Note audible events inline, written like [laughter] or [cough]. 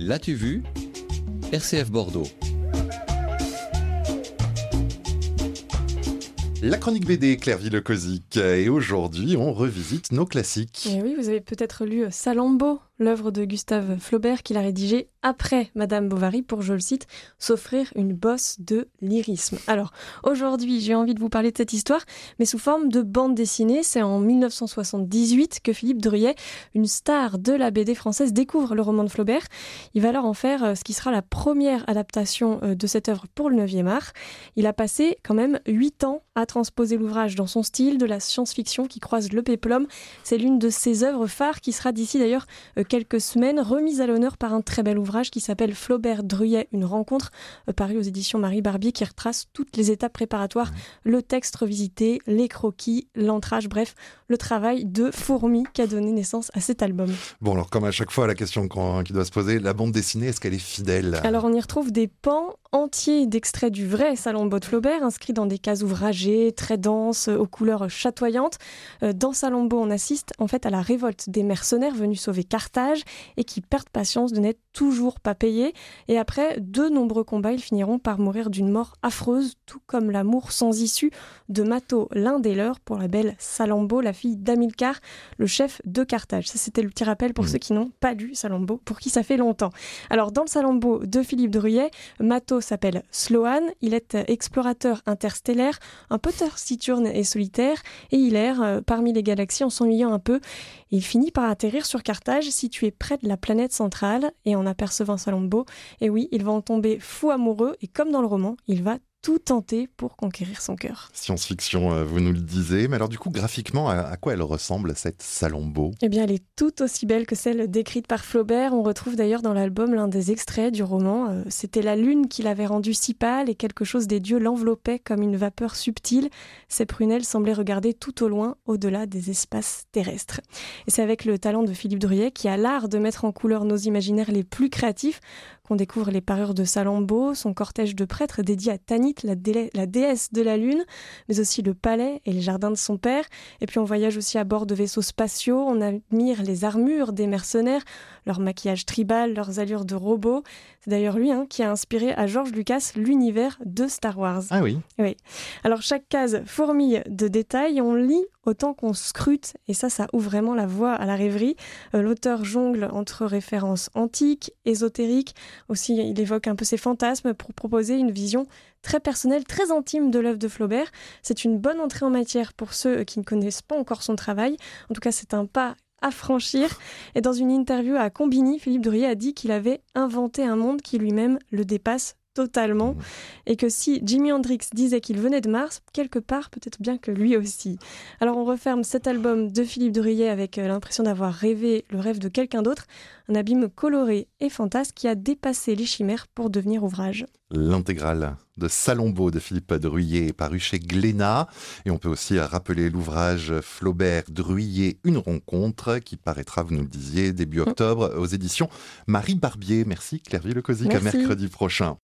L'as-tu vu? RCF Bordeaux. La chronique BD Clairville Cosic et aujourd'hui on revisite nos classiques. Et oui, vous avez peut-être lu Salambo, l'œuvre de Gustave Flaubert qu'il a rédigée après Madame Bovary pour, je le cite, s'offrir une bosse de lyrisme. Alors aujourd'hui j'ai envie de vous parler de cette histoire, mais sous forme de bande dessinée. C'est en 1978 que Philippe Druyet, une star de la BD française, découvre le roman de Flaubert. Il va alors en faire euh, ce qui sera la première adaptation euh, de cette œuvre pour le 9e art. Il a passé quand même 8 ans à transposer l'ouvrage dans son style de la science-fiction qui croise le péplum. C'est l'une de ses œuvres phares qui sera d'ici d'ailleurs euh, quelques semaines remise à l'honneur par un très bel ouvrage qui s'appelle Flaubert Druyet, une rencontre, euh, paru aux éditions Marie Barbier, qui retrace toutes les étapes préparatoires, le texte revisité, les croquis, l'entrage, bref, le travail de fourmi qui a donné naissance à cet album. Bon, alors comme à chaque fois, la question qui doit se poser, la bande dessinée, est-ce qu'elle est fidèle? Alors on y retrouve des pans entiers d'extraits du vrai Salon de Flaubert, inscrits dans des cases ouvragées, très denses, aux couleurs chatoyantes. Euh, dans Salombo, on assiste en fait à la révolte des mercenaires venus sauver Carthage et qui perdent patience de n'être toujours pas payés. Et après de nombreux combats, ils finiront par mourir d'une mort affreuse, tout comme l'amour sans issue de Mato, l'un des leurs, pour la belle Salambo, la fille d'Amilcar, le chef de Carthage. Ça, c'était le petit rappel pour mmh. ceux qui n'ont pas lu Salambo, pour qui ça fait longtemps. Alors, dans le Salambo de Philippe Druyet, Mato s'appelle Sloan. Il est explorateur interstellaire, un peu taciturne et solitaire, et il erre euh, parmi les galaxies en s'ennuyant un peu. Il finit par atterrir sur Carthage, situé près de la planète centrale, et en apercevant Salambo, et oui, il va en tomber fou amoureux, et comme dans le roman, il va tout tenter pour conquérir son cœur. Science-fiction, euh, vous nous le disiez, mais alors du coup, graphiquement, à quoi elle ressemble cette Salambo Eh bien, elle est tout aussi belle que celle décrite par Flaubert. On retrouve d'ailleurs dans l'album l'un des extraits du roman. Euh, c'était la lune qui l'avait rendue si pâle et quelque chose des dieux l'enveloppait comme une vapeur subtile. Ses prunelles semblaient regarder tout au loin, au-delà des espaces terrestres. Et c'est avec le talent de Philippe Druyet, qui a l'art de mettre en couleur nos imaginaires les plus créatifs, qu'on découvre les parures de Salambo, son cortège de prêtres dédié à La, déesse de la Lune, mais aussi le palais et les jardins de son père. Et puis on voyage aussi à bord de vaisseaux spatiaux, on admire les armures des mercenaires, leur maquillage tribal, leurs allures de robots. C'est d'ailleurs lui hein, qui a inspiré à George Lucas l'univers de Star Wars. Ah oui Oui. Alors chaque case fourmille de détails, on lit autant qu'on scrute, et ça, ça ouvre vraiment la voie à la rêverie. Euh, l'auteur jongle entre références antiques, ésotériques, aussi il évoque un peu ses fantasmes pour proposer une vision très personnelle, très intime de l'œuvre de Flaubert. C'est une bonne entrée en matière pour ceux qui ne connaissent pas encore son travail. En tout cas, c'est un pas à franchir. [laughs] Et dans une interview à Combini, Philippe Durier a dit qu'il avait inventé un monde qui lui-même le dépasse totalement. Mmh. Et que si Jimi Hendrix disait qu'il venait de Mars, quelque part, peut-être bien que lui aussi. Alors on referme cet album de Philippe Durier avec euh, l'impression d'avoir rêvé le rêve de quelqu'un d'autre, un abîme coloré et fantasque qui a dépassé les chimères pour devenir ouvrage. L'intégrale de Salombo de Philippe Druyer est paru chez Glénat. Et on peut aussi rappeler l'ouvrage Flaubert Druyer Une rencontre qui paraîtra, vous nous le disiez, début mmh. octobre aux éditions Marie Barbier. Merci Claire Le à mercredi prochain.